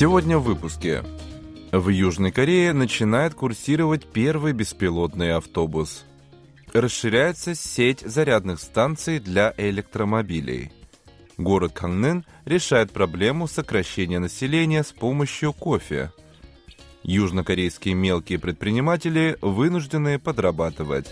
Сегодня в выпуске. В Южной Корее начинает курсировать первый беспилотный автобус. Расширяется сеть зарядных станций для электромобилей. Город Кангнын решает проблему сокращения населения с помощью кофе. Южнокорейские мелкие предприниматели вынуждены подрабатывать.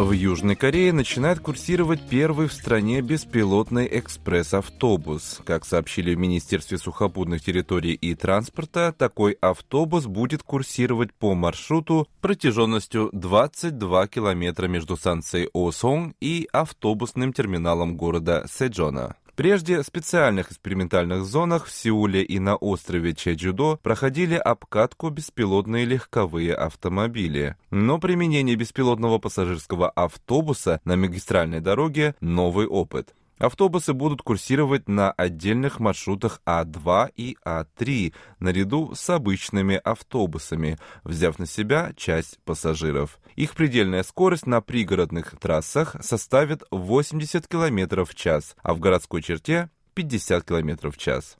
В Южной Корее начинает курсировать первый в стране беспилотный экспресс-автобус. Как сообщили в Министерстве сухопутных территорий и транспорта, такой автобус будет курсировать по маршруту протяженностью 22 километра между станцией Осон и автобусным терминалом города Сэджона. Прежде в специальных экспериментальных зонах в Сеуле и на острове Чеджудо проходили обкатку беспилотные легковые автомобили. Но применение беспилотного пассажирского автобуса на магистральной дороге – новый опыт. Автобусы будут курсировать на отдельных маршрутах А2 и А3, наряду с обычными автобусами, взяв на себя часть пассажиров. Их предельная скорость на пригородных трассах составит 80 км в час, а в городской черте 50 км в час.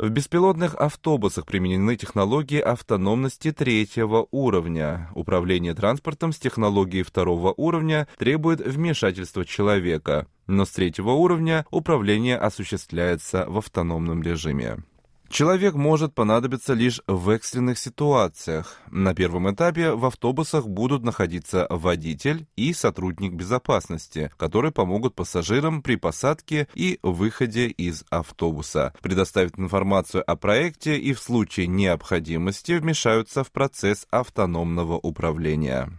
В беспилотных автобусах применены технологии автономности третьего уровня. Управление транспортом с технологией второго уровня требует вмешательства человека, но с третьего уровня управление осуществляется в автономном режиме. Человек может понадобиться лишь в экстренных ситуациях. На первом этапе в автобусах будут находиться водитель и сотрудник безопасности, которые помогут пассажирам при посадке и выходе из автобуса, предоставят информацию о проекте и в случае необходимости вмешаются в процесс автономного управления.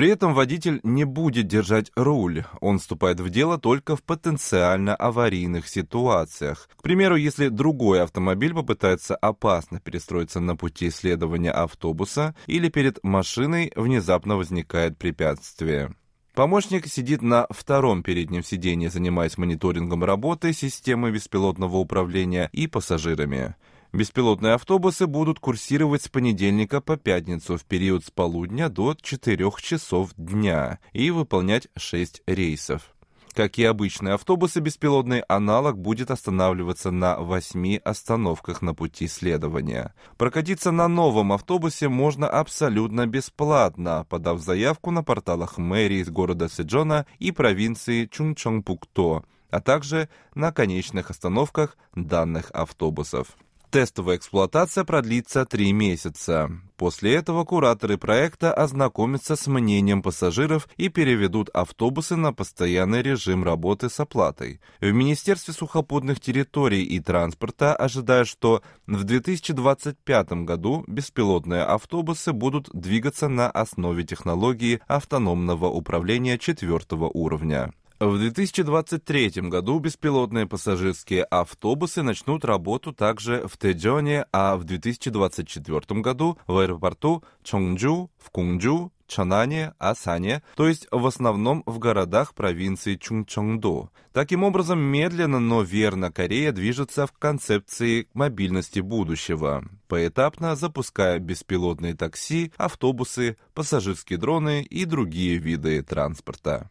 При этом водитель не будет держать руль, он вступает в дело только в потенциально аварийных ситуациях. К примеру, если другой автомобиль попытается опасно перестроиться на пути следования автобуса или перед машиной внезапно возникает препятствие. Помощник сидит на втором переднем сиденье, занимаясь мониторингом работы системы беспилотного управления и пассажирами. Беспилотные автобусы будут курсировать с понедельника по пятницу в период с полудня до 4 часов дня и выполнять 6 рейсов. Как и обычные автобусы, беспилотный аналог будет останавливаться на 8 остановках на пути следования. Прокатиться на новом автобусе можно абсолютно бесплатно, подав заявку на порталах мэрии из города Сиджона и провинции Чунчонгпукто, а также на конечных остановках данных автобусов. Тестовая эксплуатация продлится три месяца. После этого кураторы проекта ознакомятся с мнением пассажиров и переведут автобусы на постоянный режим работы с оплатой. В Министерстве сухопутных территорий и транспорта ожидают, что в 2025 году беспилотные автобусы будут двигаться на основе технологии автономного управления четвертого уровня. В 2023 году беспилотные пассажирские автобусы начнут работу также в Тэджоне, а в 2024 году в аэропорту Чонгджу, в Кунджу, Чанане, Асане, то есть в основном в городах провинции Чунчонгдо. Таким образом, медленно, но верно Корея движется в концепции мобильности будущего, поэтапно запуская беспилотные такси, автобусы, пассажирские дроны и другие виды транспорта.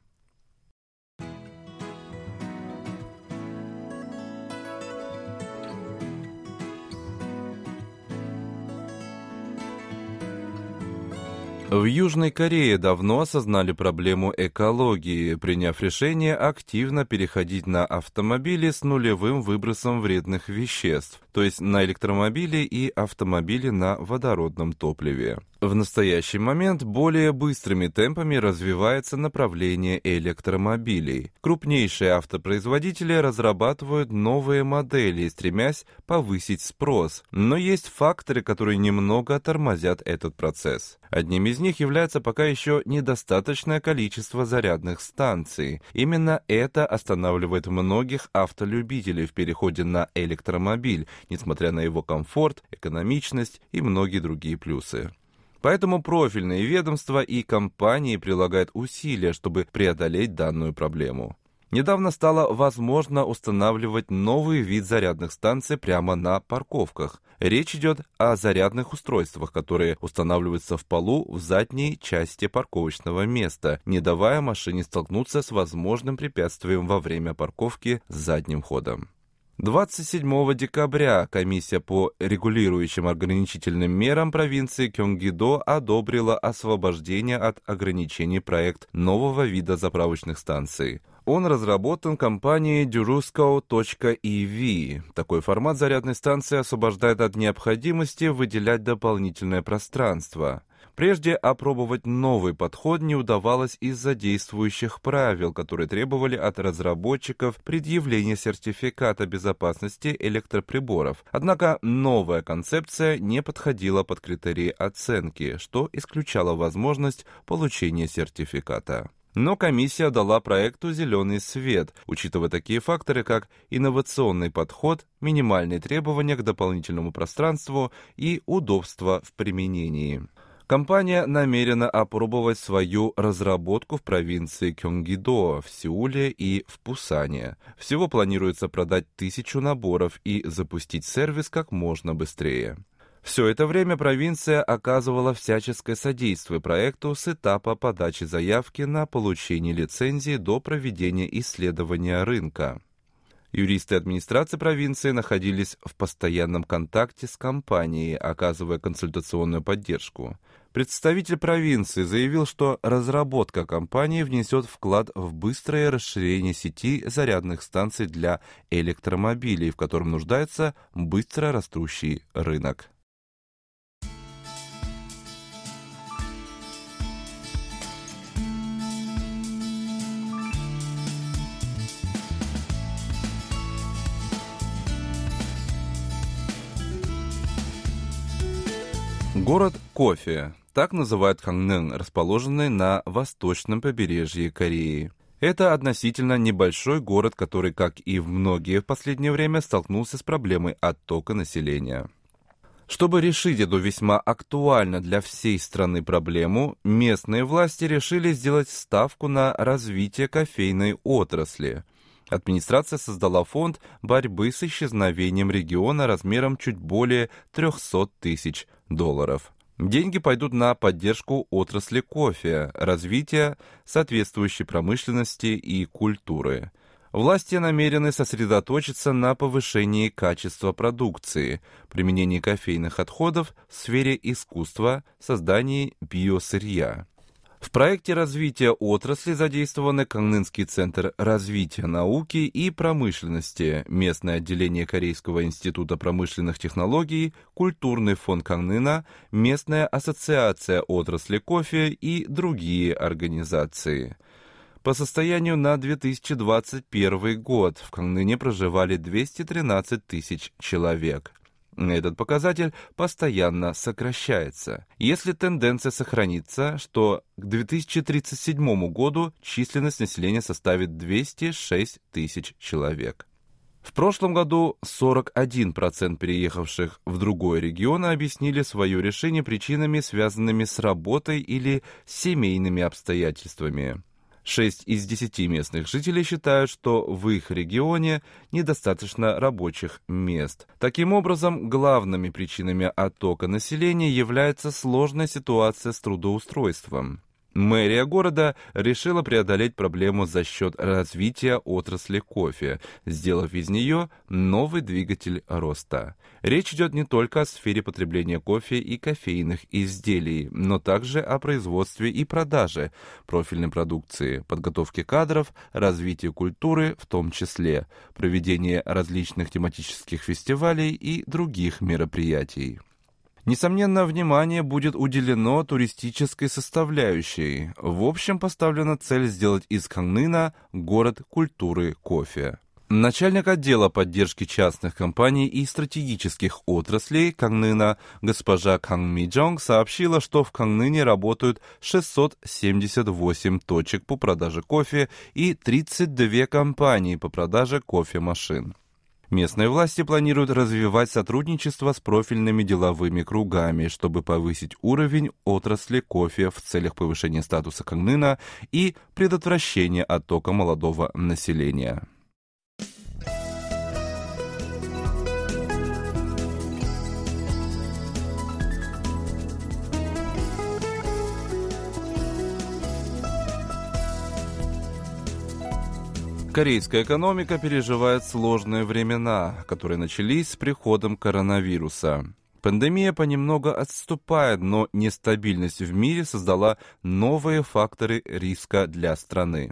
В Южной Корее давно осознали проблему экологии, приняв решение активно переходить на автомобили с нулевым выбросом вредных веществ. то есть на электромобили и автомобили на водородном топливе. В настоящий момент более быстрыми темпами развивается направление электромобилей. Крупнейшие автопроизводители разрабатывают новые модели, стремясь повысить спрос. Но есть факторы, которые немного тормозят этот процесс. Одним из них является пока еще недостаточное количество зарядных станций. Именно это останавливает многих автолюбителей в переходе на электромобиль, несмотря на его комфорт, экономичность и многие другие плюсы. Поэтому профильные ведомства и компании прилагают усилия, чтобы преодолеть данную проблему. Недавно стало возможно устанавливать новый вид зарядных станций прямо на парковках. Речь идет о зарядных устройствах, которые устанавливаются в полу в задней части парковочного места, не давая машине столкнуться с возможным препятствием во время парковки с задним ходом. 27 декабря комиссия по регулирующим ограничительным мерам провинции Кёнгидо одобрила освобождение от ограничений проект нового вида заправочных станций. Он разработан компанией Durusco.ev. Такой формат зарядной станции освобождает от необходимости выделять дополнительное пространство. Прежде опробовать новый подход не удавалось из-за действующих правил, которые требовали от разработчиков предъявления сертификата безопасности электроприборов. Однако новая концепция не подходила под критерии оценки, что исключало возможность получения сертификата. Но комиссия дала проекту зеленый свет, учитывая такие факторы, как инновационный подход, минимальные требования к дополнительному пространству и удобство в применении. Компания намерена опробовать свою разработку в провинции Кёнгидо, в Сеуле и в Пусане. Всего планируется продать тысячу наборов и запустить сервис как можно быстрее. Все это время провинция оказывала всяческое содействие проекту с этапа подачи заявки на получение лицензии до проведения исследования рынка. Юристы администрации провинции находились в постоянном контакте с компанией, оказывая консультационную поддержку. Представитель провинции заявил, что разработка компании внесет вклад в быстрое расширение сети зарядных станций для электромобилей, в котором нуждается быстро растущий рынок. Город кофе. Так называют Хангнын, расположенный на восточном побережье Кореи. Это относительно небольшой город, который, как и многие в последнее время, столкнулся с проблемой оттока населения. Чтобы решить эту весьма актуально для всей страны проблему, местные власти решили сделать ставку на развитие кофейной отрасли. Администрация создала фонд борьбы с исчезновением региона размером чуть более 300 тысяч долларов. Деньги пойдут на поддержку отрасли кофе, развитие соответствующей промышленности и культуры. Власти намерены сосредоточиться на повышении качества продукции, применении кофейных отходов в сфере искусства, создании биосырья. В проекте развития отрасли задействованы Каннынский центр развития науки и промышленности, местное отделение Корейского института промышленных технологий, культурный фонд Каннына, местная ассоциация отрасли кофе и другие организации. По состоянию на 2021 год в Канныне проживали 213 тысяч человек. Этот показатель постоянно сокращается. Если тенденция сохранится, что к 2037 году численность населения составит 206 тысяч человек. В прошлом году 41% переехавших в другой регион объяснили свое решение причинами, связанными с работой или семейными обстоятельствами. Шесть из десяти местных жителей считают, что в их регионе недостаточно рабочих мест. Таким образом, главными причинами оттока населения является сложная ситуация с трудоустройством. Мэрия города решила преодолеть проблему за счет развития отрасли кофе, сделав из нее новый двигатель роста. Речь идет не только о сфере потребления кофе и кофейных изделий, но также о производстве и продаже профильной продукции, подготовке кадров, развитии культуры в том числе, проведении различных тематических фестивалей и других мероприятий. Несомненно, внимание будет уделено туристической составляющей. В общем, поставлена цель сделать из Кангнына город культуры кофе. Начальник отдела поддержки частных компаний и стратегических отраслей Кангнына госпожа Канг Миджонг сообщила, что в Кангныне работают 678 точек по продаже кофе и 32 компании по продаже кофемашин. Местные власти планируют развивать сотрудничество с профильными деловыми кругами, чтобы повысить уровень отрасли кофе в целях повышения статуса Кангнына и предотвращения оттока молодого населения. Корейская экономика переживает сложные времена, которые начались с приходом коронавируса. Пандемия понемногу отступает, но нестабильность в мире создала новые факторы риска для страны.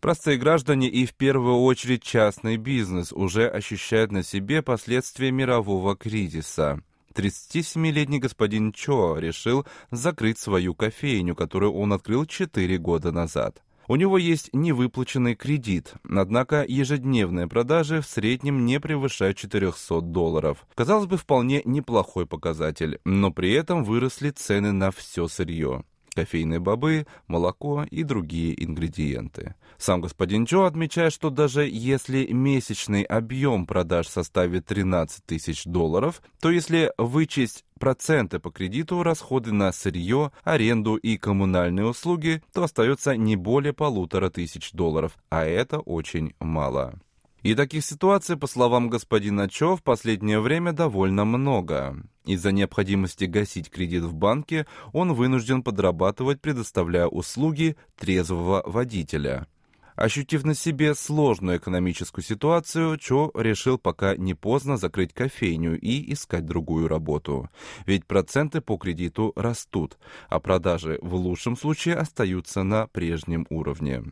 Простые граждане и в первую очередь частный бизнес уже ощущают на себе последствия мирового кризиса. 37-летний господин Чо решил закрыть свою кофейню, которую он открыл 4 года назад. У него есть невыплаченный кредит, однако ежедневные продажи в среднем не превышают 400 долларов. Казалось бы, вполне неплохой показатель, но при этом выросли цены на все сырье кофейные бобы, молоко и другие ингредиенты. Сам господин Джо отмечает, что даже если месячный объем продаж составит 13 тысяч долларов, то если вычесть проценты по кредиту, расходы на сырье, аренду и коммунальные услуги, то остается не более полутора тысяч долларов, а это очень мало. И таких ситуаций, по словам господина Чо, в последнее время довольно много. Из-за необходимости гасить кредит в банке он вынужден подрабатывать, предоставляя услуги трезвого водителя. Ощутив на себе сложную экономическую ситуацию, Чо решил пока не поздно закрыть кофейню и искать другую работу. Ведь проценты по кредиту растут, а продажи в лучшем случае остаются на прежнем уровне.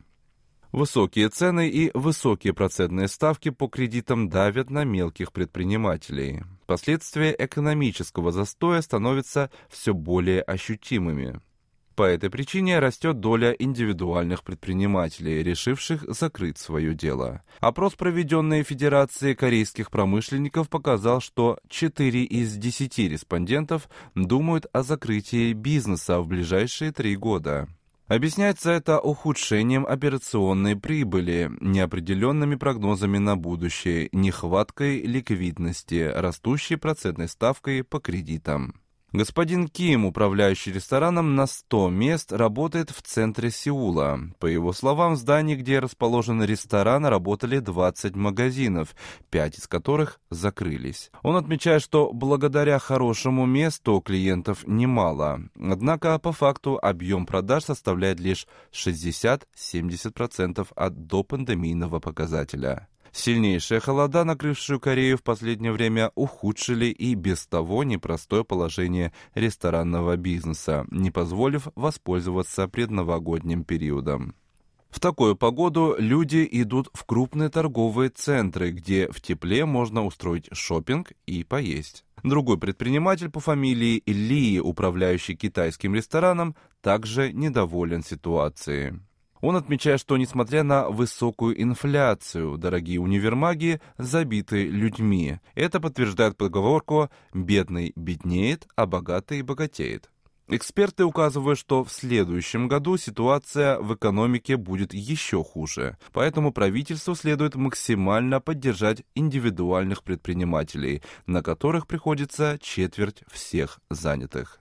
Высокие цены и высокие процентные ставки по кредитам давят на мелких предпринимателей. Последствия экономического застоя становятся все более ощутимыми. По этой причине растет доля индивидуальных предпринимателей, решивших закрыть свое дело. Опрос, проведенный Федерацией корейских промышленников, показал, что 4 из 10 респондентов думают о закрытии бизнеса в ближайшие три года. Объясняется это ухудшением операционной прибыли, неопределенными прогнозами на будущее, нехваткой ликвидности, растущей процентной ставкой по кредитам. Господин Ким, управляющий рестораном на 100 мест, работает в центре Сеула. По его словам, в здании, где расположен ресторан, работали 20 магазинов, 5 из которых закрылись. Он отмечает, что благодаря хорошему месту клиентов немало. Однако, по факту, объем продаж составляет лишь 60-70% от допандемийного показателя. Сильнейшие холода, накрывшие Корею в последнее время, ухудшили и без того непростое положение ресторанного бизнеса, не позволив воспользоваться предновогодним периодом. В такую погоду люди идут в крупные торговые центры, где в тепле можно устроить шопинг и поесть. Другой предприниматель по фамилии Ли, управляющий китайским рестораном, также недоволен ситуацией. Он отмечает, что несмотря на высокую инфляцию, дорогие универмаги забиты людьми. Это подтверждает поговорку «бедный беднеет, а богатый богатеет». Эксперты указывают, что в следующем году ситуация в экономике будет еще хуже, поэтому правительству следует максимально поддержать индивидуальных предпринимателей, на которых приходится четверть всех занятых.